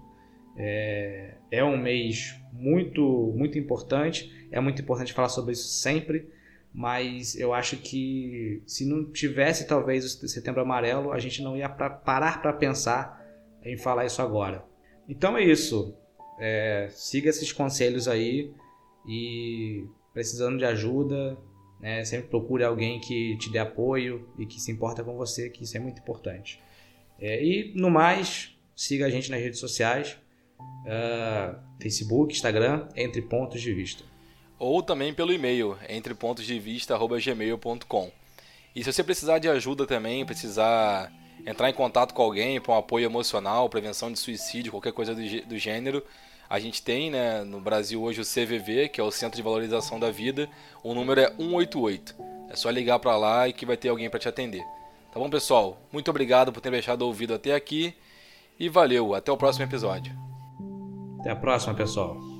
É, é um mês muito, muito importante. É muito importante falar sobre isso sempre, mas eu acho que se não tivesse talvez o Setembro Amarelo, a gente não ia pra, parar para pensar em falar isso agora. Então é isso. É, siga esses conselhos aí e precisando de ajuda, né, sempre procure alguém que te dê apoio e que se importa com você, que isso é muito importante. É, e no mais, siga a gente nas redes sociais uh, Facebook, Instagram, Entre Pontos de Vista. Ou também pelo e-mail, entrepontosdevista.gmail.com. E se você precisar de ajuda também, precisar entrar em contato com alguém para um apoio emocional, prevenção de suicídio, qualquer coisa do, do gênero, a gente tem né, no Brasil hoje o CVV, que é o Centro de Valorização da Vida. O número é 188. É só ligar para lá e que vai ter alguém para te atender. Tá bom, pessoal? Muito obrigado por ter deixado ouvido até aqui e valeu. Até o próximo episódio. Até a próxima, pessoal.